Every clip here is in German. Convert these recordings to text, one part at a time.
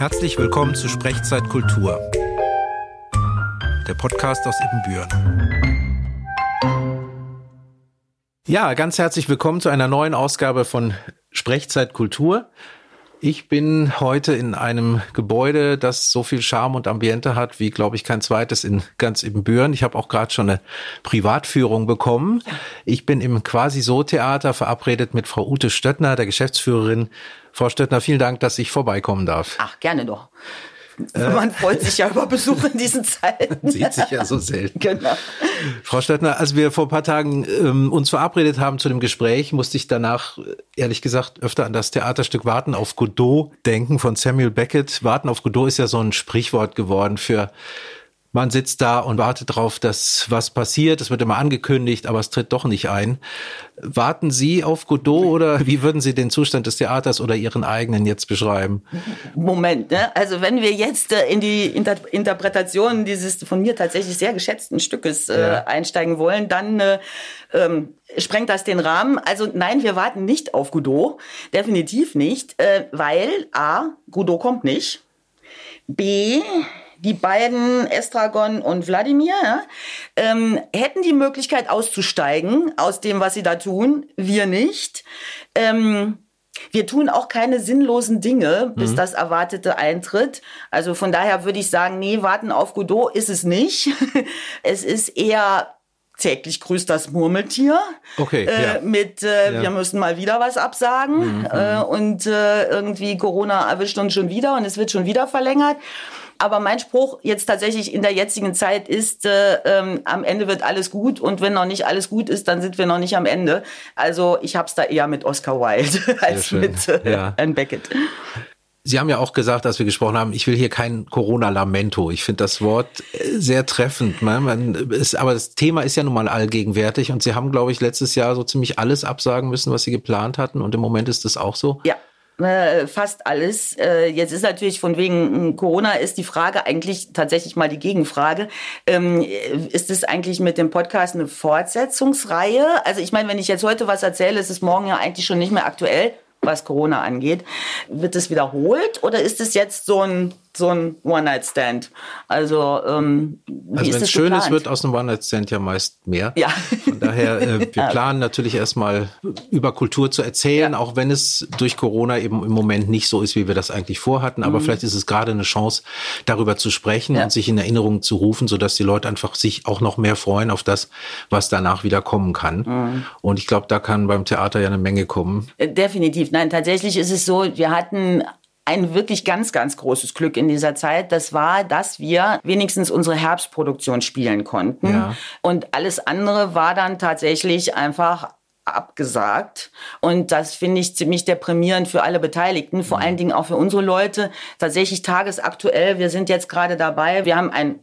Herzlich willkommen zu Sprechzeit Kultur, der Podcast aus Ibbenbüren. Ja, ganz herzlich willkommen zu einer neuen Ausgabe von Sprechzeit Kultur. Ich bin heute in einem Gebäude, das so viel Charme und Ambiente hat, wie, glaube ich, kein zweites in ganz Ibbenbüren. Ich habe auch gerade schon eine Privatführung bekommen. Ich bin im Quasi-So-Theater verabredet mit Frau Ute Stöttner, der Geschäftsführerin. Frau Stöttner, vielen Dank, dass ich vorbeikommen darf. Ach, gerne doch. Äh, Man freut sich ja über Besuch in diesen Zeiten. Sieht sich ja so selten. Genau. Frau Stöttner, als wir vor ein paar Tagen ähm, uns verabredet haben zu dem Gespräch, musste ich danach, äh, ehrlich gesagt, öfter an das Theaterstück Warten auf Godot denken von Samuel Beckett. Warten auf Godot ist ja so ein Sprichwort geworden für man sitzt da und wartet darauf, dass was passiert. Es wird immer angekündigt, aber es tritt doch nicht ein. Warten Sie auf Godot oder wie würden Sie den Zustand des Theaters oder Ihren eigenen jetzt beschreiben? Moment, ne? also wenn wir jetzt äh, in die Inter Interpretation dieses von mir tatsächlich sehr geschätzten Stückes äh, ja. einsteigen wollen, dann äh, ähm, sprengt das den Rahmen. Also nein, wir warten nicht auf Godot, definitiv nicht, äh, weil a, Godot kommt nicht. B, die beiden, Estragon und Wladimir, ja, ähm, hätten die Möglichkeit auszusteigen aus dem, was sie da tun. Wir nicht. Ähm, wir tun auch keine sinnlosen Dinge, bis mhm. das Erwartete eintritt. Also von daher würde ich sagen, nee, warten auf Godot ist es nicht. es ist eher täglich grüßt das Murmeltier. Okay. Äh, ja. Mit äh, ja. wir müssen mal wieder was absagen mhm. äh, und äh, irgendwie Corona erwischt uns schon wieder und es wird schon wieder verlängert. Aber mein Spruch jetzt tatsächlich in der jetzigen Zeit ist, äh, ähm, am Ende wird alles gut und wenn noch nicht alles gut ist, dann sind wir noch nicht am Ende. Also ich habe es da eher mit Oscar Wilde als mit äh, ja. Anne Beckett. Sie haben ja auch gesagt, als wir gesprochen haben, ich will hier kein Corona-Lamento. Ich finde das Wort äh, sehr treffend. Ne? Man ist, aber das Thema ist ja nun mal allgegenwärtig und Sie haben, glaube ich, letztes Jahr so ziemlich alles absagen müssen, was Sie geplant hatten und im Moment ist das auch so. Ja, äh, fast alles. Äh, jetzt ist natürlich von wegen hm, Corona ist die Frage eigentlich tatsächlich mal die Gegenfrage. Ähm, ist es eigentlich mit dem Podcast eine Fortsetzungsreihe? Also ich meine, wenn ich jetzt heute was erzähle, ist es morgen ja eigentlich schon nicht mehr aktuell was Corona angeht. Wird es wiederholt oder ist es jetzt so ein so ein One-Night-Stand. Also, ähm, also wenn es schön ist, wird aus einem One-Night-Stand ja meist mehr. Ja. Von daher, äh, wir planen natürlich erstmal über Kultur zu erzählen, ja. auch wenn es durch Corona eben im Moment nicht so ist, wie wir das eigentlich vorhatten. Aber mhm. vielleicht ist es gerade eine Chance, darüber zu sprechen ja. und sich in Erinnerung zu rufen, sodass die Leute einfach sich auch noch mehr freuen auf das, was danach wieder kommen kann. Mhm. Und ich glaube, da kann beim Theater ja eine Menge kommen. Äh, definitiv. Nein, tatsächlich ist es so, wir hatten ein wirklich ganz, ganz großes Glück in dieser Zeit. Das war, dass wir wenigstens unsere Herbstproduktion spielen konnten. Ja. Und alles andere war dann tatsächlich einfach abgesagt. Und das finde ich ziemlich deprimierend für alle Beteiligten, vor mhm. allen Dingen auch für unsere Leute. Tatsächlich tagesaktuell, wir sind jetzt gerade dabei, wir haben ein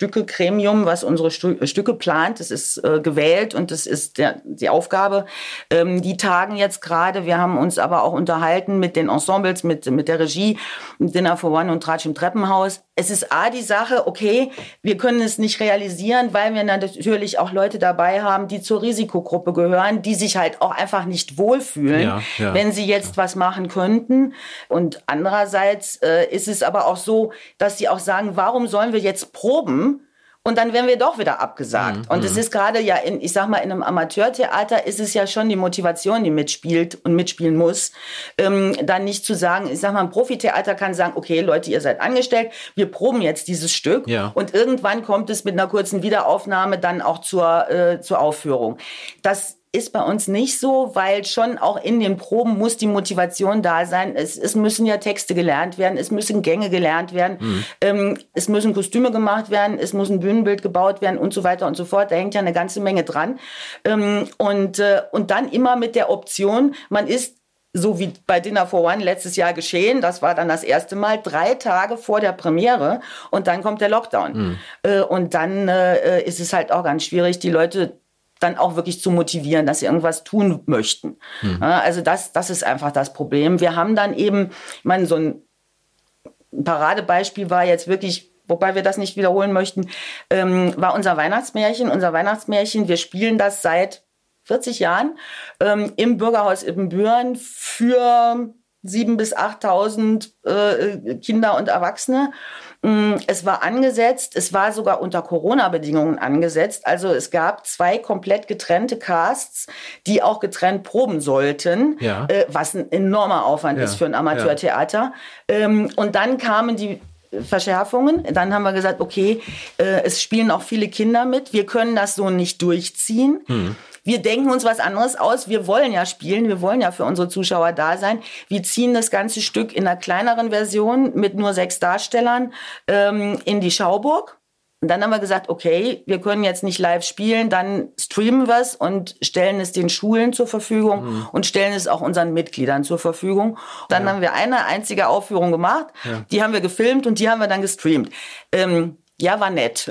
Stückegremium, was unsere Stu Stücke plant. Das ist äh, gewählt und das ist der, die Aufgabe. Ähm, die tagen jetzt gerade. Wir haben uns aber auch unterhalten mit den Ensembles, mit, mit der Regie, Dinner for One und Tratsch im Treppenhaus. Es ist A, die Sache, okay, wir können es nicht realisieren, weil wir natürlich auch Leute dabei haben, die zur Risikogruppe gehören, die sich halt auch einfach nicht wohlfühlen, ja, ja. wenn sie jetzt was machen könnten. Und andererseits äh, ist es aber auch so, dass sie auch sagen, warum sollen wir jetzt proben? Und dann werden wir doch wieder abgesagt. Mhm. Und es mhm. ist gerade ja, in, ich sag mal, in einem Amateurtheater ist es ja schon die Motivation, die mitspielt und mitspielen muss, ähm, dann nicht zu sagen, ich sag mal, ein Profitheater kann sagen, okay, Leute, ihr seid angestellt, wir proben jetzt dieses Stück ja. und irgendwann kommt es mit einer kurzen Wiederaufnahme dann auch zur, äh, zur Aufführung. Das ist bei uns nicht so, weil schon auch in den Proben muss die Motivation da sein. Es, es müssen ja Texte gelernt werden, es müssen Gänge gelernt werden, mhm. ähm, es müssen Kostüme gemacht werden, es muss ein Bühnenbild gebaut werden und so weiter und so fort. Da hängt ja eine ganze Menge dran. Ähm, und, äh, und dann immer mit der Option, man ist so wie bei Dinner for One letztes Jahr geschehen, das war dann das erste Mal, drei Tage vor der Premiere und dann kommt der Lockdown. Mhm. Äh, und dann äh, ist es halt auch ganz schwierig, die Leute dann auch wirklich zu motivieren, dass sie irgendwas tun möchten. Mhm. Also das, das ist einfach das Problem. Wir haben dann eben, ich meine, so ein Paradebeispiel war jetzt wirklich, wobei wir das nicht wiederholen möchten, ähm, war unser Weihnachtsmärchen. Unser Weihnachtsmärchen, wir spielen das seit 40 Jahren ähm, im Bürgerhaus Ibbenbüren für sieben bis 8.000 äh, Kinder und Erwachsene. Mm, es war angesetzt, es war sogar unter Corona-Bedingungen angesetzt. Also es gab zwei komplett getrennte Casts, die auch getrennt proben sollten, ja. äh, was ein enormer Aufwand ja. ist für ein Amateurtheater. Ja. Ähm, und dann kamen die Verschärfungen. Dann haben wir gesagt, okay, äh, es spielen auch viele Kinder mit. Wir können das so nicht durchziehen. Hm. Wir denken uns was anderes aus. Wir wollen ja spielen. Wir wollen ja für unsere Zuschauer da sein. Wir ziehen das ganze Stück in einer kleineren Version mit nur sechs Darstellern ähm, in die Schauburg. Und dann haben wir gesagt, okay, wir können jetzt nicht live spielen, dann streamen wir es und stellen es den Schulen zur Verfügung mhm. und stellen es auch unseren Mitgliedern zur Verfügung. Dann ja. haben wir eine einzige Aufführung gemacht, ja. die haben wir gefilmt und die haben wir dann gestreamt. Ähm, ja, war nett.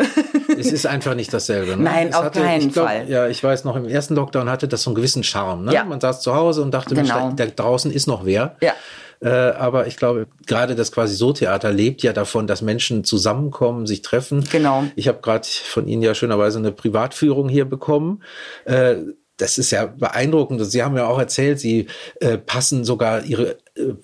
es ist einfach nicht dasselbe. Ne? Nein, es auf hatte, keinen glaub, Fall. Ja, ich weiß noch, im ersten Lockdown hatte das so einen gewissen Charme. Ne? Ja. Man saß zu Hause und dachte, genau. Mensch, da, da draußen ist noch wer. Ja. Äh, aber ich glaube, gerade das quasi so Theater lebt ja davon, dass Menschen zusammenkommen, sich treffen. Genau. Ich habe gerade von Ihnen ja schönerweise eine Privatführung hier bekommen. Äh, das ist ja beeindruckend. Sie haben ja auch erzählt, Sie äh, passen sogar Ihre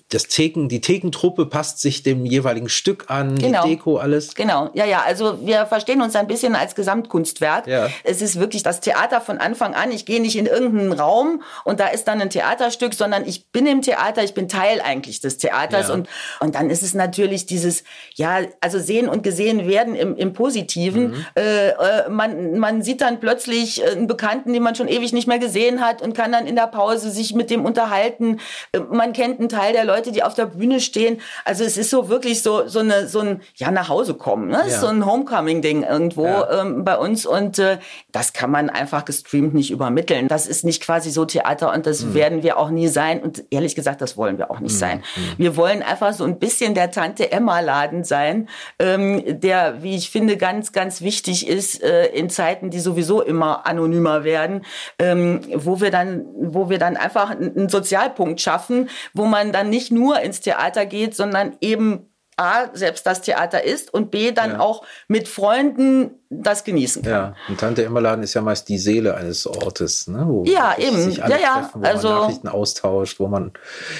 das Theken, die Thekentruppe passt sich dem jeweiligen Stück an, genau. die Deko, alles. Genau, ja, ja. Also wir verstehen uns ein bisschen als Gesamtkunstwerk. Ja. Es ist wirklich das Theater von Anfang an. Ich gehe nicht in irgendeinen Raum und da ist dann ein Theaterstück, sondern ich bin im Theater, ich bin Teil eigentlich des Theaters. Ja. Und, und dann ist es natürlich dieses, ja, also sehen und gesehen werden im, im Positiven. Mhm. Äh, äh man, man sieht dann plötzlich einen Bekannten, den man schon ewig nicht mehr gesehen hat und kann dann in der Pause sich mit dem unterhalten. Äh, man kennt einen Teil Teil der Leute, die auf der Bühne stehen. Also es ist so wirklich so, so, eine, so ein, ja, nach Hause kommen. Ne? Ja. So ein Homecoming-Ding irgendwo ja. ähm, bei uns. Und äh, das kann man einfach gestreamt nicht übermitteln. Das ist nicht quasi so Theater und das mhm. werden wir auch nie sein. Und ehrlich gesagt, das wollen wir auch nicht mhm. sein. Mhm. Wir wollen einfach so ein bisschen der Tante Emma-Laden sein, ähm, der, wie ich finde, ganz, ganz wichtig ist äh, in Zeiten, die sowieso immer anonymer werden, ähm, wo wir dann, wo wir dann einfach einen Sozialpunkt schaffen, wo man dann nicht nur ins Theater geht, sondern eben A, selbst das Theater ist und B, dann ja. auch mit Freunden das genießen kann. Ja, und Tante Emmerladen ist ja meist die Seele eines Ortes, ne? Wo ja, eben. Sich alle ja, ja. Treffen, wo also, man Nachrichten austauscht, wo man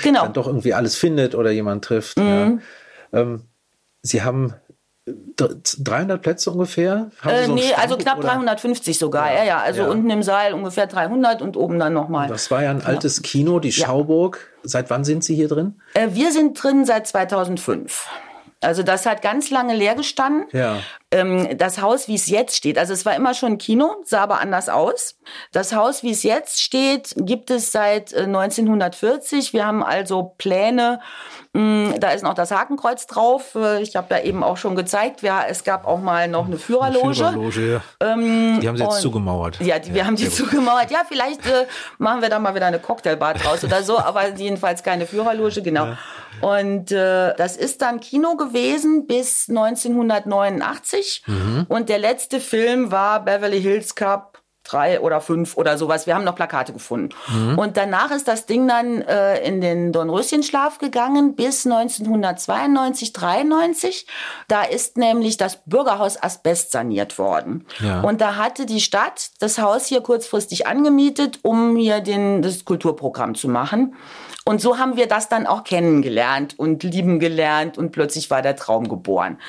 genau. dann doch irgendwie alles findet oder jemand trifft. Mhm. Ja. Ähm, Sie haben 300 Plätze ungefähr? Äh, so nee, Stand, also knapp oder? 350 sogar. Ja, ja. ja. Also ja. unten im Saal ungefähr 300 und oben dann nochmal. Das war ja ein altes Kino, die Schauburg. Seit wann sind Sie hier drin? Äh, wir sind drin seit 2005. Also das hat ganz lange leer gestanden. Ja. Ähm, das Haus, wie es jetzt steht, also es war immer schon ein Kino, sah aber anders aus. Das Haus, wie es jetzt steht, gibt es seit äh, 1940. Wir haben also Pläne. Mh, mm, da ist noch das Hakenkreuz drauf. Äh, ich habe ja eben auch schon gezeigt, wir, es gab auch mal noch eine Führerloge. Eine Führerloge ja. ähm, die haben sie jetzt und, zugemauert. Ja, die, wir haben die zugemauert. Ja, vielleicht äh, machen wir da mal wieder eine Cocktailbar draus oder so, aber jedenfalls keine Führerloge, genau. Ja. Und äh, das ist dann Kino gewesen bis 1989. Mhm. Und der letzte Film war Beverly Hills Cup drei oder fünf oder sowas. Wir haben noch Plakate gefunden. Mhm. Und danach ist das Ding dann äh, in den Dornröschenschlaf gegangen bis 1992, 93. Da ist nämlich das Bürgerhaus Asbest saniert worden. Ja. Und da hatte die Stadt das Haus hier kurzfristig angemietet, um hier den, das Kulturprogramm zu machen. Und so haben wir das dann auch kennengelernt und lieben gelernt und plötzlich war der Traum geboren.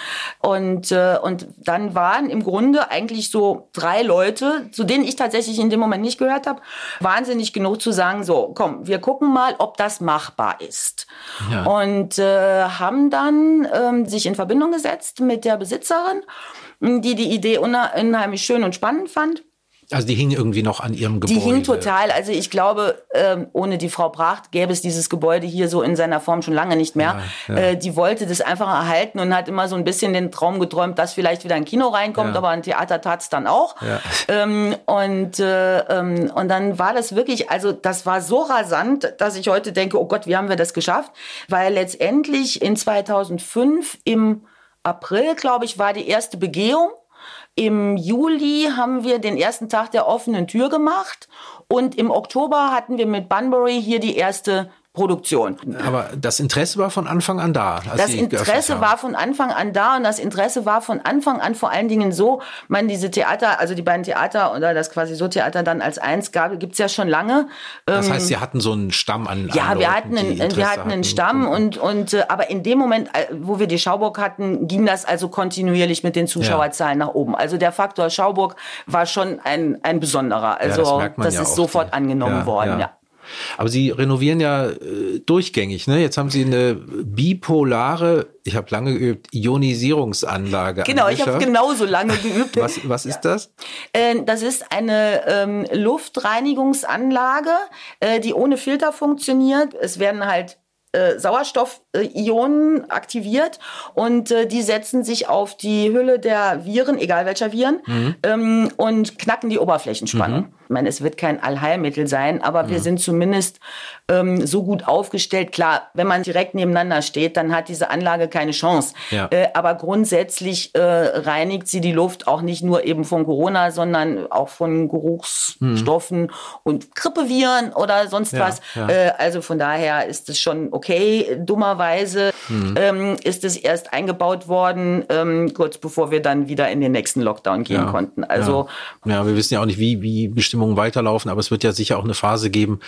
Und, äh, und dann waren im Grunde eigentlich so drei Leute, zu denen ich tatsächlich in dem Moment nicht gehört habe, wahnsinnig genug zu sagen, so, komm, wir gucken mal, ob das machbar ist. Ja. Und äh, haben dann ähm, sich in Verbindung gesetzt mit der Besitzerin, die die Idee unheimlich schön und spannend fand also die hing irgendwie noch an ihrem Gebäude. Die hing total. Also ich glaube, ähm, ohne die Frau Pracht gäbe es dieses Gebäude hier so in seiner Form schon lange nicht mehr. Ja, ja. Äh, die wollte das einfach erhalten und hat immer so ein bisschen den Traum geträumt, dass vielleicht wieder ein Kino reinkommt, ja. aber ein Theater tat's dann auch. Ähm, und, äh, ähm, und dann war das wirklich, also das war so rasant, dass ich heute denke, oh Gott, wie haben wir das geschafft? Weil letztendlich in 2005 im April, glaube ich, war die erste Begehung. Im Juli haben wir den ersten Tag der offenen Tür gemacht und im Oktober hatten wir mit Bunbury hier die erste Produktion. Aber das Interesse war von Anfang an da. das Interesse war von Anfang an da und das Interesse war von Anfang an vor allen Dingen so, man diese Theater, also die beiden Theater oder das quasi so Theater dann als eins gab, gibt's ja schon lange. Das heißt, ähm, Sie hatten so einen Stamm an. Ja, an wir hatten einen, wir hatten einen Stamm und und äh, aber in dem Moment, äh, wo wir die Schauburg hatten, ging das also kontinuierlich mit den Zuschauerzahlen ja. nach oben. Also der Faktor Schauburg war schon ein ein besonderer. Also ja, das, das ja ist sofort die, angenommen worden. ja. Aber Sie renovieren ja äh, durchgängig. Ne? Jetzt haben Sie eine bipolare, ich habe lange geübt, Ionisierungsanlage. Genau, ich habe genauso lange geübt. was, was ist das? Äh, das ist eine ähm, Luftreinigungsanlage, äh, die ohne Filter funktioniert. Es werden halt äh, Sauerstoffionen aktiviert und äh, die setzen sich auf die Hülle der Viren, egal welcher Viren, mhm. ähm, und knacken die Oberflächenspannung. Mhm. Ich meine, es wird kein Allheilmittel sein, aber mhm. wir sind zumindest ähm, so gut aufgestellt. Klar, wenn man direkt nebeneinander steht, dann hat diese Anlage keine Chance. Ja. Äh, aber grundsätzlich äh, reinigt sie die Luft auch nicht nur eben von Corona, sondern auch von Geruchsstoffen mhm. und Grippeviren oder sonst ja, was. Ja. Äh, also von daher ist es schon okay. Dummerweise mhm. ähm, ist es erst eingebaut worden, ähm, kurz bevor wir dann wieder in den nächsten Lockdown gehen konnten. Also ja. wir wissen ja auch nicht, wie, wie bestimmt Abstimmungen weiterlaufen, aber es wird ja sicher auch eine Phase geben,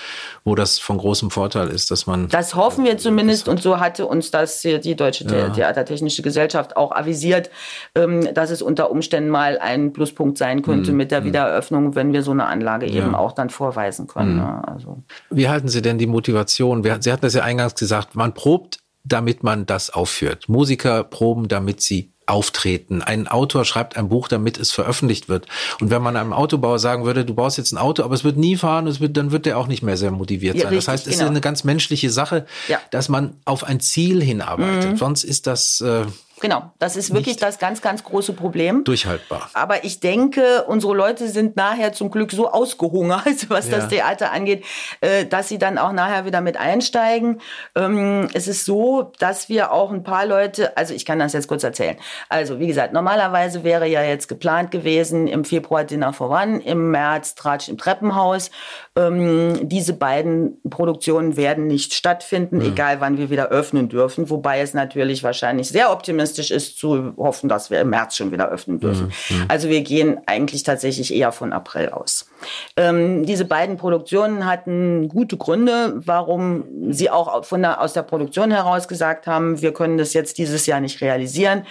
wo das von großem Vorteil ist, dass man. Das hoffen wir zumindest und so hatte uns das die Deutsche ja. Theatertechnische Gesellschaft auch avisiert, ähm, dass es unter Umständen mal ein Pluspunkt sein könnte mhm. mit der mhm. Wiedereröffnung, wenn wir so eine Anlage eben ja. auch dann vorweisen können. Mhm. Also. Wie halten Sie denn die Motivation? Sie hatten das ja eingangs gesagt, man probt, damit man das aufführt. Musiker proben, damit sie auftreten. Ein Autor schreibt ein Buch, damit es veröffentlicht wird. Und wenn man einem Autobauer sagen würde, du baust jetzt ein Auto, aber es wird nie fahren, es wird, dann wird der auch nicht mehr sehr motiviert ja, sein. Richtig, das heißt, es genau. ist eine ganz menschliche Sache, ja. dass man auf ein Ziel hinarbeitet. Mhm. Sonst ist das äh, Genau, das ist wirklich das ganz, ganz große Problem. Durchhaltbar. Aber ich denke, unsere Leute sind nachher zum Glück so ausgehungert, was ja. das Theater angeht, äh, dass sie dann auch nachher wieder mit einsteigen. Ähm, es ist so, dass wir auch ein paar Leute, also ich kann das jetzt kurz erzählen. Also wie gesagt, normalerweise wäre ja jetzt geplant gewesen im Februar Dinner for One, im März Tratsch im Treppenhaus. Ähm, diese beiden Produktionen werden nicht stattfinden, mhm. egal wann wir wieder öffnen dürfen, wobei es natürlich wahrscheinlich sehr optimistisch realistisch ist, zu hoffen, dass wir im März schon wieder öffnen dürfen. Mhm. Also wir gehen eigentlich tatsächlich eher von April aus. Ähm, diese beiden Produktionen hatten gute Gründe, warum sie auch von der, aus der Produktion heraus gesagt haben, wir können das jetzt dieses Jahr nicht realisieren.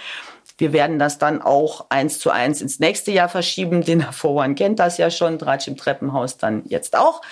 Wir werden das dann auch eins zu eins ins nächste Jahr verschieben. Den Herr Vorwan kennt das ja schon, Dratsch im Treppenhaus dann jetzt auch.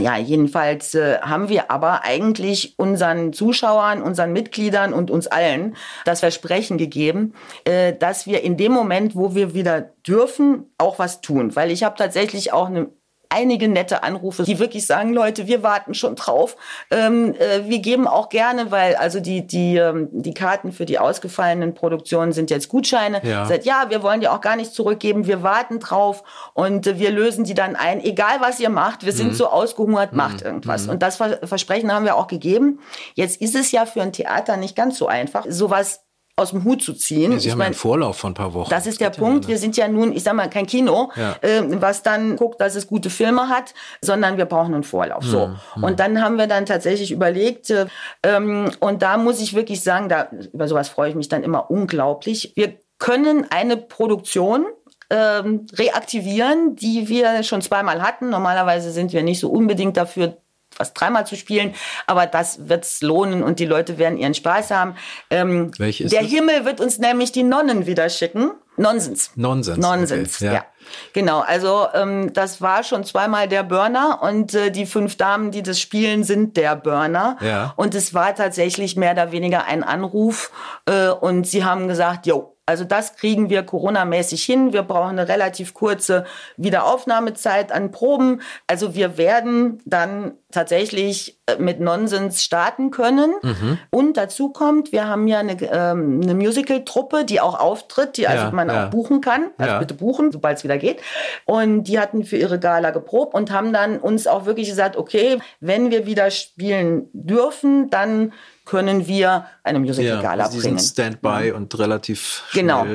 Ja, jedenfalls äh, haben wir aber eigentlich unseren Zuschauern, unseren Mitgliedern und uns allen das Versprechen gegeben, äh, dass wir in dem Moment, wo wir wieder dürfen, auch was tun. Weil ich habe tatsächlich auch eine einige nette Anrufe, die wirklich sagen, Leute, wir warten schon drauf. Ähm, äh, wir geben auch gerne, weil also die, die, ähm, die Karten für die ausgefallenen Produktionen sind jetzt Gutscheine. Ja. Sagt, ja, wir wollen die auch gar nicht zurückgeben, wir warten drauf und äh, wir lösen die dann ein. Egal was ihr macht, wir sind mhm. so ausgehungert, mhm. macht irgendwas. Mhm. Und das Versprechen haben wir auch gegeben. Jetzt ist es ja für ein Theater nicht ganz so einfach, sowas aus dem Hut zu ziehen. Ja, Sie ich haben mein, einen Vorlauf von ein paar Wochen. Das ist der Punkt. Wir sind ja nun, ich sag mal, kein Kino, ja. äh, was dann guckt, dass es gute Filme hat, sondern wir brauchen einen Vorlauf. Hm, so. Hm. Und dann haben wir dann tatsächlich überlegt, äh, ähm, und da muss ich wirklich sagen, da, über sowas freue ich mich dann immer unglaublich. Wir können eine Produktion ähm, reaktivieren, die wir schon zweimal hatten. Normalerweise sind wir nicht so unbedingt dafür was dreimal zu spielen, aber das wird's lohnen und die Leute werden ihren Spaß haben. Ähm, Welche ist der das? Himmel wird uns nämlich die Nonnen wieder schicken. Nonsens. Nonsens. Nonsens, okay. ja. ja. Genau, also ähm, das war schon zweimal der Burner und äh, die fünf Damen, die das spielen, sind der Burner. Ja. Und es war tatsächlich mehr oder weniger ein Anruf äh, und sie haben gesagt, jo, also das kriegen wir Corona-mäßig hin. Wir brauchen eine relativ kurze Wiederaufnahmezeit an Proben. Also wir werden dann tatsächlich äh, mit Nonsens starten können. Mhm. Und dazu kommt, wir haben ja eine, ähm, eine Musical-Truppe, die auch auftritt, die also man ja. auch buchen kann. Also ja. bitte buchen, sobald es wieder geht. Und die hatten für ihre Gala geprobt und haben dann uns auch wirklich gesagt, okay, wenn wir wieder spielen dürfen, dann können wir eine Musical ja, also bringen. Standby ja. und relativ schnell. Genau.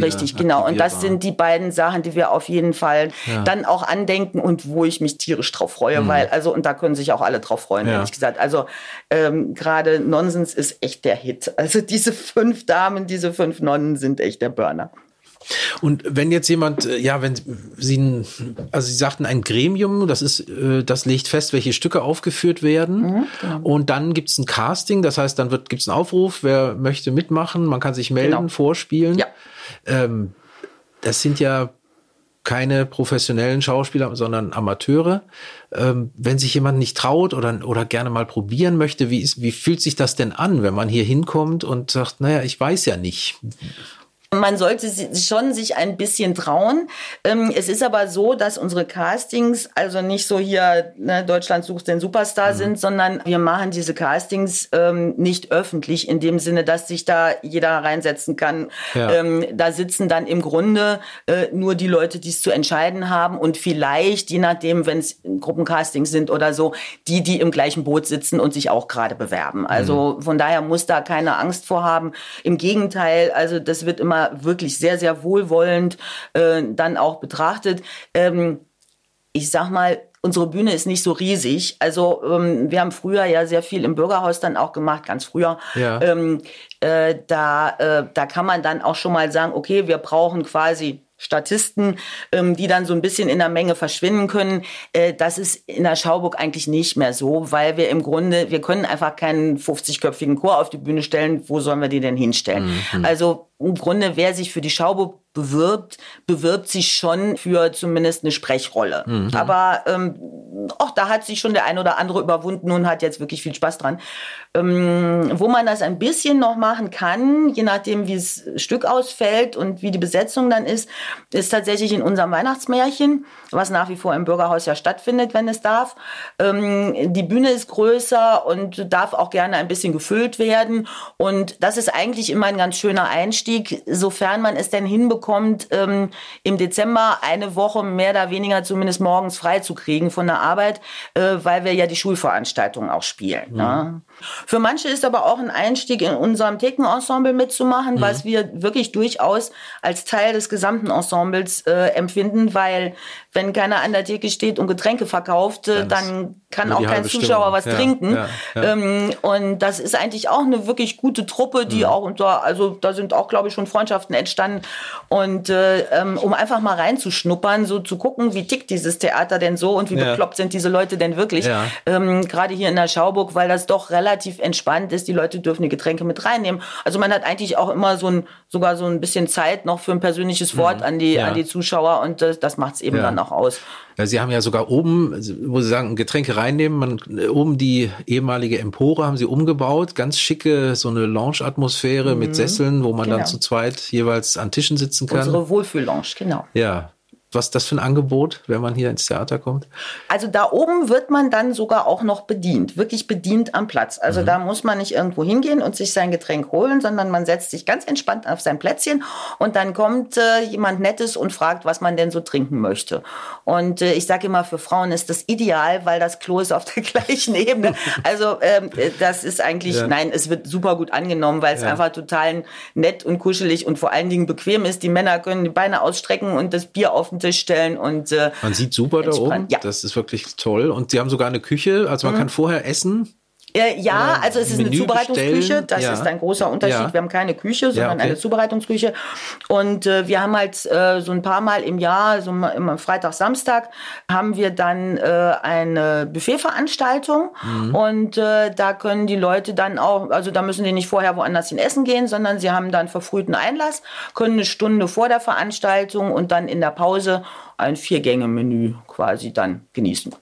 Richtig, genau. Und das sind die beiden Sachen, die wir auf jeden Fall ja. dann auch andenken und wo ich mich tierisch drauf freue, mhm. weil, also, und da können sich auch alle drauf freuen, ja. ehrlich gesagt. Also, ähm, gerade Nonsens ist echt der Hit. Also, diese fünf Damen, diese fünf Nonnen sind echt der Burner. Und wenn jetzt jemand, äh, ja, wenn Sie, also Sie sagten ein Gremium, das ist, äh, das legt fest, welche Stücke aufgeführt werden. Mhm, genau. Und dann gibt es ein Casting, das heißt, dann wird gibt es einen Aufruf, wer möchte mitmachen, man kann sich melden, genau. vorspielen. Ja. Ähm, das sind ja keine professionellen Schauspieler, sondern Amateure. Ähm, wenn sich jemand nicht traut oder, oder gerne mal probieren möchte, wie, ist, wie fühlt sich das denn an, wenn man hier hinkommt und sagt, naja, ich weiß ja nicht. Man sollte schon sich ein bisschen trauen. Ähm, es ist aber so, dass unsere Castings also nicht so hier ne, Deutschland sucht den Superstar mhm. sind, sondern wir machen diese Castings ähm, nicht öffentlich in dem Sinne, dass sich da jeder reinsetzen kann. Ja. Ähm, da sitzen dann im Grunde äh, nur die Leute, die es zu entscheiden haben und vielleicht, je nachdem, wenn es Gruppencastings sind oder so, die, die im gleichen Boot sitzen und sich auch gerade bewerben. Also mhm. von daher muss da keine Angst vorhaben. Im Gegenteil, also das wird immer wirklich sehr, sehr wohlwollend äh, dann auch betrachtet. Ähm, ich sag mal, unsere Bühne ist nicht so riesig. Also ähm, wir haben früher ja sehr viel im Bürgerhaus dann auch gemacht, ganz früher. Ja. Ähm, äh, da, äh, da kann man dann auch schon mal sagen, okay, wir brauchen quasi Statisten, ähm, die dann so ein bisschen in der Menge verschwinden können. Äh, das ist in der Schauburg eigentlich nicht mehr so, weil wir im Grunde, wir können einfach keinen 50-köpfigen Chor auf die Bühne stellen. Wo sollen wir die denn hinstellen? Mhm. Also im Grunde, wer sich für die Schauburg bewirbt, bewirbt sich schon für zumindest eine Sprechrolle. Mhm. Aber ähm, auch da hat sich schon der ein oder andere überwunden und hat jetzt wirklich viel Spaß dran. Ähm, wo man das ein bisschen noch machen kann, je nachdem, wie das Stück ausfällt und wie die Besetzung dann ist, ist tatsächlich in unserem Weihnachtsmärchen, was nach wie vor im Bürgerhaus ja stattfindet, wenn es darf. Ähm, die Bühne ist größer und darf auch gerne ein bisschen gefüllt werden. Und das ist eigentlich immer ein ganz schöner Einstieg, sofern man es denn hinbekommt, ähm, im Dezember eine Woche mehr oder weniger zumindest morgens frei zu kriegen von der Arbeit, äh, weil wir ja die Schulveranstaltungen auch spielen. Ne? Mhm. Ne? Für manche ist aber auch ein Einstieg in unserem Thekenensemble mitzumachen, mhm. was wir wirklich durchaus als Teil des gesamten Ensembles äh, empfinden, weil wenn keiner an der Theke steht und Getränke verkauft, äh, dann kann auch kein Zuschauer was ja, trinken. Ja, ja. Ähm, und das ist eigentlich auch eine wirklich gute Truppe, die mhm. auch unter, also da sind auch, glaube ich, schon Freundschaften entstanden. Und äh, ähm, um einfach mal reinzuschnuppern, so zu gucken, wie tickt dieses Theater denn so und wie bekloppt sind diese Leute denn wirklich. Ähm, Gerade hier in der Schauburg, weil das doch relativ entspannt ist. Die Leute dürfen die Getränke mit reinnehmen. Also man hat eigentlich auch immer so ein, sogar so ein bisschen Zeit noch für ein persönliches Wort mhm. an die, an die Zuschauer und das, das macht es eben dann auch aus. Ja, Sie haben ja sogar oben, wo Sie sagen, Getränke reinnehmen, man, oben die ehemalige Empore haben Sie umgebaut, ganz schicke, so eine Lounge-Atmosphäre mhm. mit Sesseln, wo man genau. dann zu zweit jeweils an Tischen sitzen kann. Unsere Wohlfühl-Lounge, genau. Ja, was ist das für ein Angebot, wenn man hier ins Theater kommt? Also da oben wird man dann sogar auch noch bedient, wirklich bedient am Platz. Also mhm. da muss man nicht irgendwo hingehen und sich sein Getränk holen, sondern man setzt sich ganz entspannt auf sein Plätzchen und dann kommt äh, jemand Nettes und fragt, was man denn so trinken möchte. Und äh, ich sage immer, für Frauen ist das ideal, weil das Klo ist auf der gleichen Ebene. Also ähm, das ist eigentlich, ja. nein, es wird super gut angenommen, weil es ja. einfach total nett und kuschelig und vor allen Dingen bequem ist. Die Männer können die Beine ausstrecken und das Bier auf den Tisch stellen und äh, man sieht super da oben. Ja. Das ist wirklich toll. Und sie haben sogar eine Küche, also man mhm. kann vorher essen. Äh, ja, also es ist Menü eine Zubereitungsküche. Das ja. ist ein großer Unterschied. Ja. Wir haben keine Küche, sondern ja, okay. eine Zubereitungsküche. Und äh, wir haben halt äh, so ein paar Mal im Jahr, so immer Freitag, Samstag, haben wir dann äh, eine Buffetveranstaltung. Mhm. Und äh, da können die Leute dann auch, also da müssen die nicht vorher woanders hin essen gehen, sondern sie haben dann verfrühten Einlass, können eine Stunde vor der Veranstaltung und dann in der Pause ein Viergänge-Menü quasi dann genießen.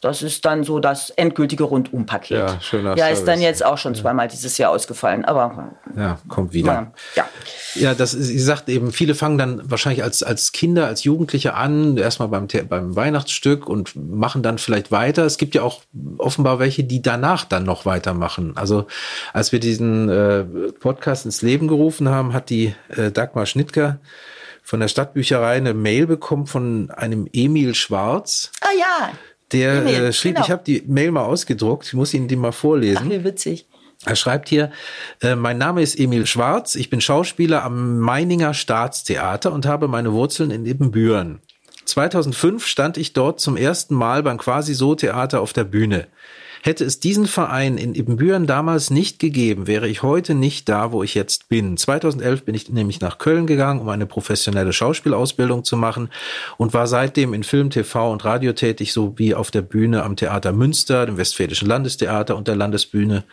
Das ist dann so das endgültige Rundumpaket. Ja, schöner Ja, ist dann jetzt auch schon zweimal dieses Jahr ausgefallen, aber. Ja, kommt wieder. ja. Ja, das, sie sagt eben, viele fangen dann wahrscheinlich als, als Kinder, als Jugendliche an, erstmal beim, beim Weihnachtsstück und machen dann vielleicht weiter. Es gibt ja auch offenbar welche, die danach dann noch weitermachen. Also, als wir diesen äh, Podcast ins Leben gerufen haben, hat die äh, Dagmar Schnittger von der Stadtbücherei eine Mail bekommen von einem Emil Schwarz. Ah ja. Der äh, schrieb, genau. ich habe die Mail mal ausgedruckt, ich muss Ihnen die mal vorlesen. Ach, wie witzig. Er schreibt hier, äh, mein Name ist Emil Schwarz, ich bin Schauspieler am Meininger Staatstheater und habe meine Wurzeln in Ibbenbüren. 2005 stand ich dort zum ersten Mal beim Quasi-So-Theater auf der Bühne. Hätte es diesen Verein in Ibbenbüren damals nicht gegeben, wäre ich heute nicht da, wo ich jetzt bin. 2011 bin ich nämlich nach Köln gegangen, um eine professionelle Schauspielausbildung zu machen und war seitdem in Film, TV und Radio tätig, sowie auf der Bühne am Theater Münster, dem Westfälischen Landestheater und der Landesbühne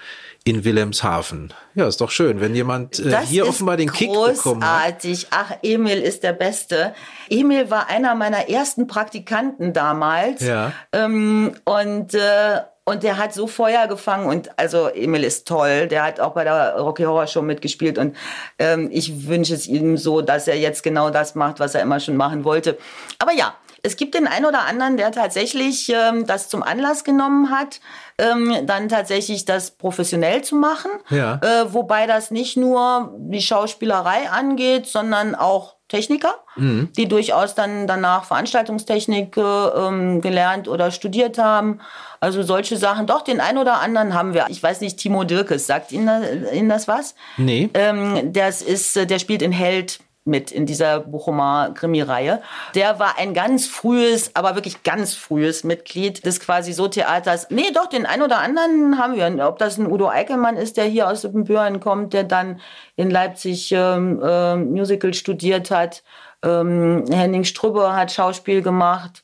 in Wilhelmshaven. Ja, ist doch schön, wenn jemand äh, hier offenbar den Kick bekommen hat. Großartig. Ach, Emil ist der Beste. Emil war einer meiner ersten Praktikanten damals. Ja. Ähm, und äh, und der hat so Feuer gefangen und also Emil ist toll. Der hat auch bei der Rocky Horror Show mitgespielt und ähm, ich wünsche es ihm so, dass er jetzt genau das macht, was er immer schon machen wollte. Aber ja, es gibt den einen oder anderen, der tatsächlich ähm, das zum Anlass genommen hat, ähm, dann tatsächlich das professionell zu machen. Ja. Äh, wobei das nicht nur die Schauspielerei angeht, sondern auch Techniker, mhm. die durchaus dann danach Veranstaltungstechnik äh, ähm, gelernt oder studiert haben. Also solche Sachen. Doch, den einen oder anderen haben wir. Ich weiß nicht, Timo Dirkes, sagt Ihnen das, Ihnen das was? Nee. Ähm, das ist, der spielt in Held mit in dieser Bochumer Krimireihe. Der war ein ganz frühes, aber wirklich ganz frühes Mitglied des quasi so Theaters. Nee, doch, den einen oder anderen haben wir. Ob das ein Udo Eickelmann ist, der hier aus Büren kommt, der dann in Leipzig ähm, äh, Musical studiert hat. Ähm, Henning Strübbe hat Schauspiel gemacht.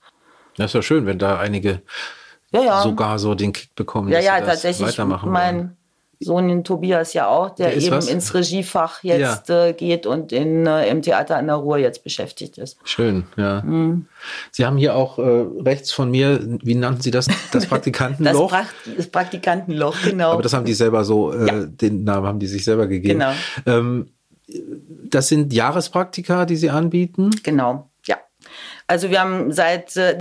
Das ist ja schön, wenn da einige ja, ja. sogar so den Kick bekommen, ja, ja, tatsächlich weitermachen mein, wollen. Sohn Tobias ja auch, der, der eben was? ins Regiefach jetzt ja. äh, geht und in, äh, im Theater an der Ruhr jetzt beschäftigt ist. Schön, ja. Mhm. Sie haben hier auch äh, rechts von mir, wie nannten Sie das? Das Praktikantenloch? das, pra das, Praktikantenloch, genau. Aber das haben die selber so, äh, ja. den Namen haben die sich selber gegeben. Genau. Ähm, das sind Jahrespraktika, die Sie anbieten? Genau. Also wir haben seit, äh,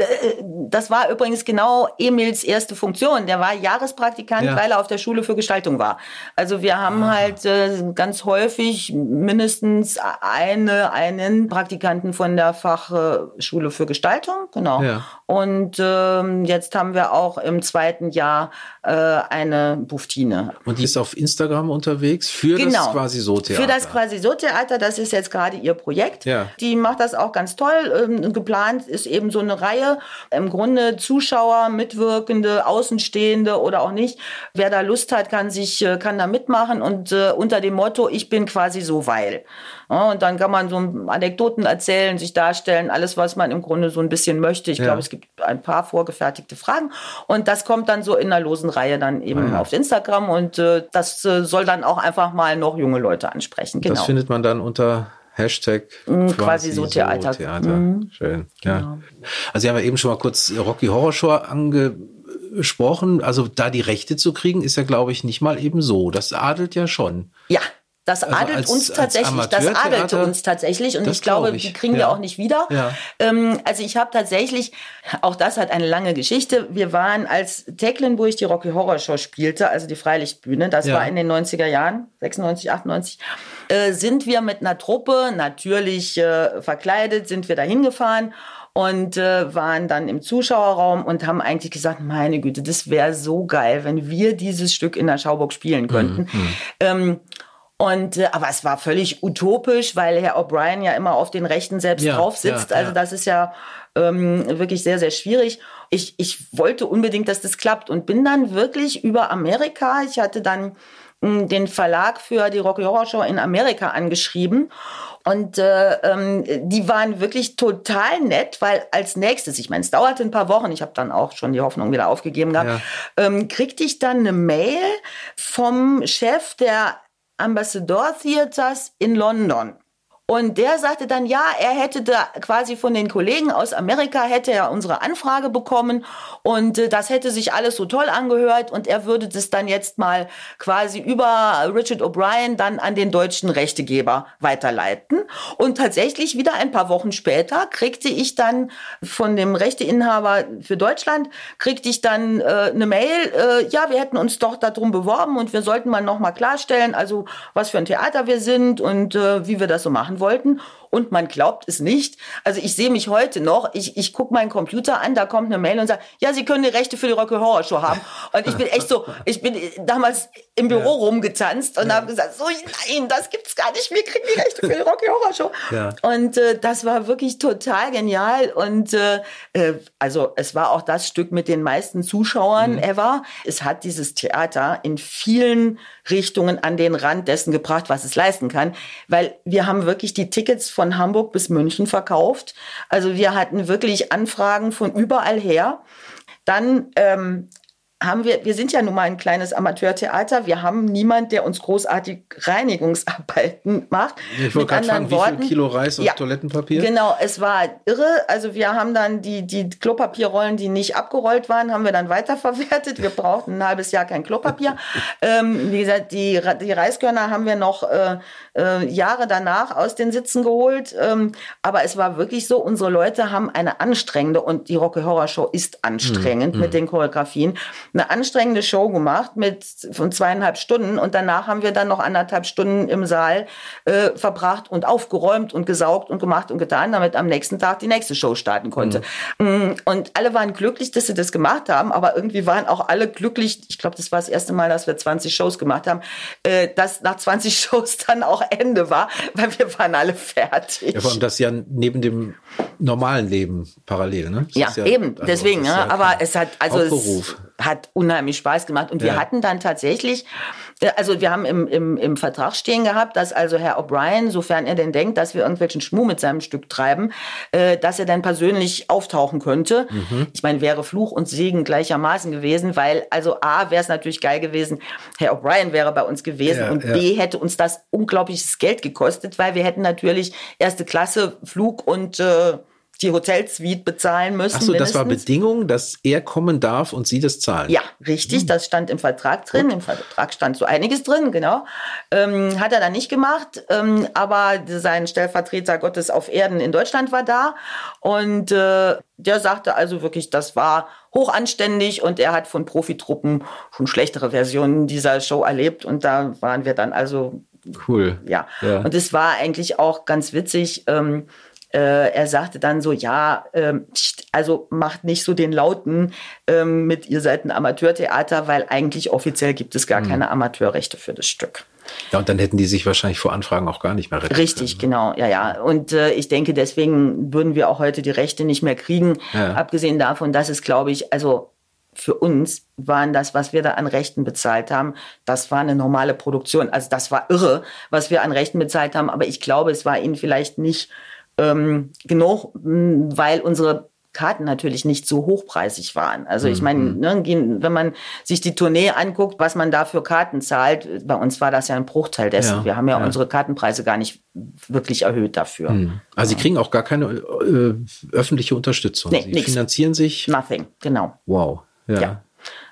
das war übrigens genau Emils erste Funktion. Der war Jahrespraktikant, ja. weil er auf der Schule für Gestaltung war. Also wir haben ah. halt äh, ganz häufig mindestens eine, einen Praktikanten von der Fachschule für Gestaltung, genau. Ja. Und ähm, jetzt haben wir auch im zweiten Jahr äh, eine Buftine. Und die ist auf Instagram unterwegs für genau. das quasi so Theater. Für das quasi so Theater, das ist jetzt gerade ihr Projekt. Ja. Die macht das auch ganz toll. Ähm, geplant ist eben so eine Reihe. Im Grunde Zuschauer, Mitwirkende, Außenstehende oder auch nicht. Wer da Lust hat, kann sich, äh, kann da mitmachen und äh, unter dem Motto, ich bin quasi so weil. Ja, und dann kann man so Anekdoten erzählen, sich darstellen, alles, was man im Grunde so ein bisschen möchte. Ich ja. glaube, es gibt ein paar vorgefertigte Fragen. Und das kommt dann so in einer losen Reihe dann eben ja. auf Instagram. Und äh, das äh, soll dann auch einfach mal noch junge Leute ansprechen. Genau. Das findet man dann unter Hashtag mm, quasi, quasi so Theater. So Theater. Mhm. Schön. Ja. Genau. Also Sie haben ja eben schon mal kurz Rocky Horror Show angesprochen. Also da die Rechte zu kriegen, ist ja, glaube ich, nicht mal eben so. Das adelt ja schon. Ja, das also adelt als, uns tatsächlich, das adelte uns tatsächlich und ich glaube, ich. die kriegen ja. wir auch nicht wieder. Ja. Ähm, also ich habe tatsächlich, auch das hat eine lange Geschichte. Wir waren, als Tecklenburg die Rocky Horror Show spielte, also die Freilichtbühne, das ja. war in den 90er Jahren, 96, 98, äh, sind wir mit einer Truppe, natürlich äh, verkleidet, sind wir da hingefahren und äh, waren dann im Zuschauerraum und haben eigentlich gesagt, meine Güte, das wäre so geil, wenn wir dieses Stück in der Schauburg spielen könnten. Mhm. mhm. Ähm, und äh, aber es war völlig utopisch, weil Herr O'Brien ja immer auf den Rechten selbst ja, drauf sitzt. Ja, also das ist ja ähm, wirklich sehr, sehr schwierig. Ich, ich wollte unbedingt, dass das klappt und bin dann wirklich über Amerika. Ich hatte dann mh, hm, den Verlag für die Rocky Horror Show in Amerika angeschrieben. Und äh, ähm, die waren wirklich total nett, weil als nächstes, ich meine, es dauerte ein paar Wochen, ich habe dann auch schon die Hoffnung wieder aufgegeben gehabt, ja. ähm, kriegte ich dann eine Mail vom Chef der Ambassador Theaters in London. Und der sagte dann, ja, er hätte da quasi von den Kollegen aus Amerika hätte er unsere Anfrage bekommen und äh, das hätte sich alles so toll angehört und er würde das dann jetzt mal quasi über Richard O'Brien dann an den deutschen Rechtegeber weiterleiten. Und tatsächlich wieder ein paar Wochen später kriegte ich dann von dem Rechteinhaber für Deutschland, kriegte ich dann äh, eine Mail, äh, ja, wir hätten uns doch darum beworben und wir sollten mal nochmal klarstellen, also was für ein Theater wir sind und äh, wie wir das so machen wollten. Und man glaubt es nicht. Also ich sehe mich heute noch, ich, ich gucke meinen Computer an, da kommt eine Mail und sagt, ja, Sie können die Rechte für die Rocky Horror Show haben. Und ich bin echt so, ich bin damals im Büro ja. rumgetanzt und ja. habe gesagt, so nein, das gibt's gar nicht, wir kriegen die Rechte für die Rocky Horror Show. Ja. Und äh, das war wirklich total genial. Und äh, äh, also es war auch das Stück mit den meisten Zuschauern mhm. ever. Es hat dieses Theater in vielen Richtungen an den Rand dessen gebracht, was es leisten kann, weil wir haben wirklich die Tickets von Hamburg bis München verkauft. Also wir hatten wirklich Anfragen von überall her. Dann ähm, haben wir, wir sind ja nun mal ein kleines Amateurtheater, wir haben niemand, der uns großartig Reinigungsarbeiten macht. Ich wollte gerade fragen, Worten, wie viel Kilo Reis und ja, Toilettenpapier? Genau, es war irre. Also wir haben dann die, die Klopapierrollen, die nicht abgerollt waren, haben wir dann weiterverwertet. Wir brauchten ein halbes Jahr kein Klopapier. ähm, wie gesagt, die, die Reiskörner haben wir noch äh, äh, Jahre danach aus den Sitzen geholt. Ähm, aber es war wirklich so, unsere Leute haben eine anstrengende, und die Rocky Horror Show ist anstrengend hm, mit hm. den Choreografien, eine anstrengende Show gemacht mit von zweieinhalb Stunden und danach haben wir dann noch anderthalb Stunden im Saal äh, verbracht und aufgeräumt und gesaugt und gemacht und getan, damit am nächsten Tag die nächste Show starten konnte. Mhm. Und alle waren glücklich, dass sie das gemacht haben, aber irgendwie waren auch alle glücklich. Ich glaube, das war das erste Mal, dass wir 20 Shows gemacht haben, äh, dass nach 20 Shows dann auch Ende war, weil wir waren alle fertig. Ja, vor allem das ja neben dem normalen Leben parallel, ne? Ja, ja, eben, also deswegen, ne? aber es hat also es hat unheimlich Spaß gemacht und wir hatten dann tatsächlich also wir haben im, im, im Vertrag stehen gehabt, dass also Herr O'Brien, sofern er denn denkt, dass wir irgendwelchen Schmuh mit seinem Stück treiben, äh, dass er dann persönlich auftauchen könnte. Mhm. Ich meine, wäre Fluch und Segen gleichermaßen gewesen, weil also A, wäre es natürlich geil gewesen, Herr O'Brien wäre bei uns gewesen ja, und ja. B, hätte uns das unglaubliches Geld gekostet, weil wir hätten natürlich erste Klasse Flug und äh, die Hotelsuite bezahlen müssen. Achso, das war Bedingung, dass er kommen darf und Sie das zahlen. Ja, richtig. Hm. Das stand im Vertrag drin. Gut. Im Vertrag stand so einiges drin, genau. Ähm, hat er dann nicht gemacht, ähm, aber sein Stellvertreter Gottes auf Erden in Deutschland war da und äh, der sagte also wirklich, das war hochanständig und er hat von Profitruppen schon schlechtere Versionen dieser Show erlebt und da waren wir dann also cool. Ja, ja. und es war eigentlich auch ganz witzig. Ähm, äh, er sagte dann so, ja, ähm, also macht nicht so den Lauten ähm, mit, ihr seid ein Amateurtheater, weil eigentlich offiziell gibt es gar mhm. keine Amateurrechte für das Stück. Ja, und dann hätten die sich wahrscheinlich vor Anfragen auch gar nicht mehr retten Richtig, können, ne? genau, ja, ja. Und äh, ich denke, deswegen würden wir auch heute die Rechte nicht mehr kriegen. Ja. Abgesehen davon, dass es, glaube ich, also für uns waren das, was wir da an Rechten bezahlt haben, das war eine normale Produktion. Also das war irre, was wir an Rechten bezahlt haben. Aber ich glaube, es war ihnen vielleicht nicht ähm, genug, weil unsere Karten natürlich nicht so hochpreisig waren. Also ich meine, mhm. ne, wenn man sich die Tournee anguckt, was man da für Karten zahlt, bei uns war das ja ein Bruchteil dessen. Ja, Wir haben ja, ja, unsere Kartenpreise gar nicht wirklich erhöht dafür. Mhm. Also Sie kriegen auch gar keine äh, öffentliche Unterstützung. Nee, Sie nix. finanzieren sich. Nothing, genau. Wow. Ja. ja.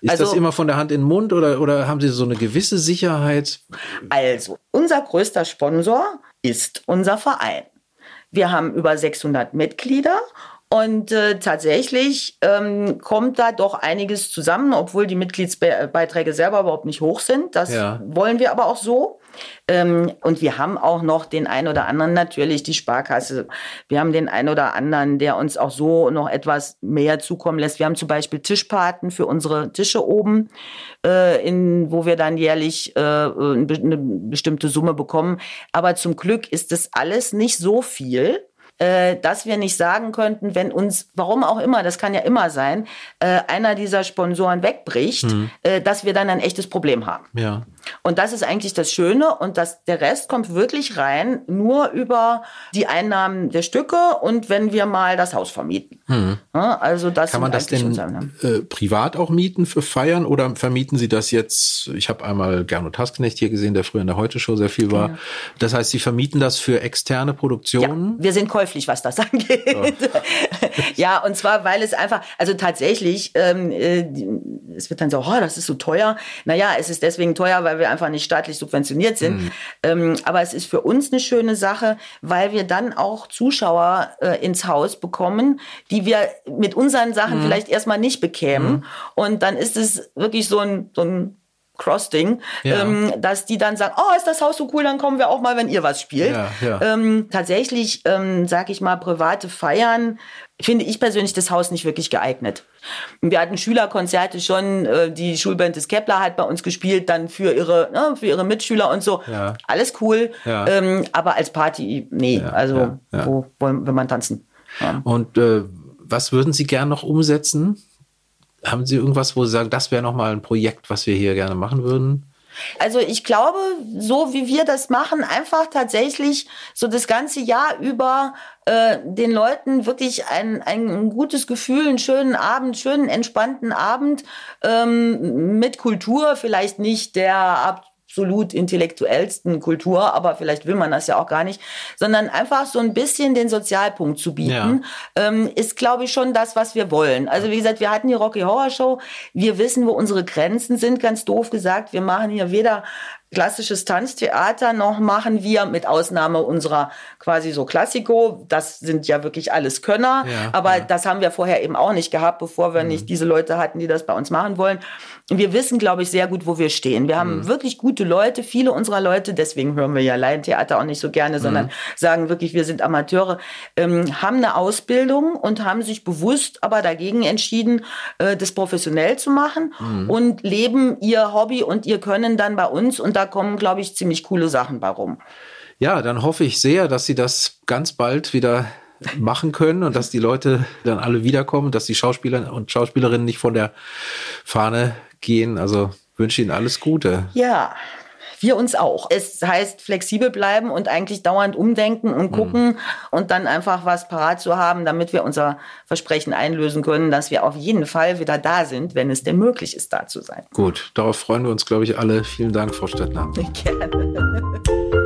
Ist also, das immer von der Hand in den Mund oder, oder haben Sie so eine gewisse Sicherheit? Also, unser größter Sponsor ist unser Verein. Wir haben über 600 Mitglieder und äh, tatsächlich ähm, kommt da doch einiges zusammen, obwohl die Mitgliedsbeiträge selber überhaupt nicht hoch sind. Das ja. wollen wir aber auch so. Ähm, und wir haben auch noch den einen oder anderen, natürlich die Sparkasse. Wir haben den einen oder anderen, der uns auch so noch etwas mehr zukommen lässt. Wir haben zum Beispiel Tischpaten für unsere Tische oben, äh, in, wo wir dann jährlich äh, eine bestimmte Summe bekommen. Aber zum Glück ist das alles nicht so viel äh, dass wir nicht sagen könnten, wenn uns, warum auch immer, das kann ja immer sein, äh, einer dieser Sponsoren wegbricht, mhm. äh, dass wir dann ein echtes Problem haben. Ja. Und das ist eigentlich das Schöne und das, der Rest kommt wirklich rein nur über die Einnahmen der Stücke und wenn wir mal das Haus vermieten. Mhm. Ja, also das kann man das denn äh, privat auch mieten für Feiern oder vermieten Sie das jetzt? Ich habe einmal Gernot Hasknecht hier gesehen, der früher in der Heute Show sehr viel war. Ja. Das heißt, Sie vermieten das für externe Produktionen? Ja, wir sind käuflich, was das angeht. Oh. ja, und zwar, weil es einfach, also tatsächlich, ähm, äh, es wird dann so, oh, das ist so teuer. Naja, es ist deswegen teuer, weil wir einfach nicht staatlich subventioniert sind. Mhm. Ähm, aber es ist für uns eine schöne Sache, weil wir dann auch Zuschauer äh, ins Haus bekommen, die wir mit unseren Sachen mhm. vielleicht erstmal nicht bekämen. Mhm. Und dann ist es wirklich so ein, so ein Cross-Ding, ja. ähm, dass die dann sagen, oh, ist das Haus so cool, dann kommen wir auch mal, wenn ihr was spielt. Ja, ja. Ähm, tatsächlich, ähm, sag ich mal, private Feiern finde ich persönlich das Haus nicht wirklich geeignet. Wir hatten Schülerkonzerte schon, äh, die Schulband des Kepler hat bei uns gespielt, dann für ihre, ne, für ihre Mitschüler und so. Ja. Alles cool. Ähm, aber als Party, nee, also wo wollen wir mal tanzen? Und äh, was würden Sie gern noch umsetzen? Haben Sie irgendwas, wo Sie sagen, das wäre noch mal ein Projekt, was wir hier gerne machen würden? Also ich glaube, so wie wir das machen, einfach tatsächlich so das ganze Jahr über äh, den Leuten wirklich ein, ein gutes Gefühl, einen schönen Abend, schönen entspannten Abend ähm, mit Kultur, vielleicht nicht der ab absolut intellektuellsten Kultur, aber vielleicht will man das ja auch gar nicht, sondern einfach so ein bisschen den Sozialpunkt zu bieten, ja. ähm, ist, glaube ich, schon das, was wir wollen. Also wie gesagt, wir hatten die Rocky Horror Show, wir wissen, wo unsere Grenzen sind, ganz doof gesagt. Wir machen hier weder klassisches Tanztheater noch machen wir mit Ausnahme unserer quasi so Klassiko. Das sind ja wirklich alles Könner, ja, aber ja. das haben wir vorher eben auch nicht gehabt, bevor wir mhm. nicht diese Leute hatten, die das bei uns machen wollen. Wir wissen, glaube ich, sehr gut, wo wir stehen. Wir haben mhm. wirklich gute Leute, viele unserer Leute, deswegen hören wir ja Laientheater auch nicht so gerne, sondern mhm. sagen wirklich, wir sind Amateure, ähm, haben eine Ausbildung und haben sich bewusst aber dagegen entschieden, äh, das professionell zu machen mhm. und leben ihr Hobby und ihr Können dann bei uns und da kommen, glaube ich, ziemlich coole Sachen bei rum. Ja, dann hoffe ich sehr, dass Sie das ganz bald wieder machen können und dass die Leute dann alle wiederkommen, dass die Schauspieler und Schauspielerinnen nicht von der Fahne gehen. Also wünsche Ihnen alles Gute. Ja, wir uns auch. Es heißt flexibel bleiben und eigentlich dauernd umdenken und gucken mhm. und dann einfach was parat zu haben, damit wir unser Versprechen einlösen können, dass wir auf jeden Fall wieder da sind, wenn es denn möglich ist, da zu sein. Gut, darauf freuen wir uns, glaube ich, alle. Vielen Dank, Frau Stettner. Gerne.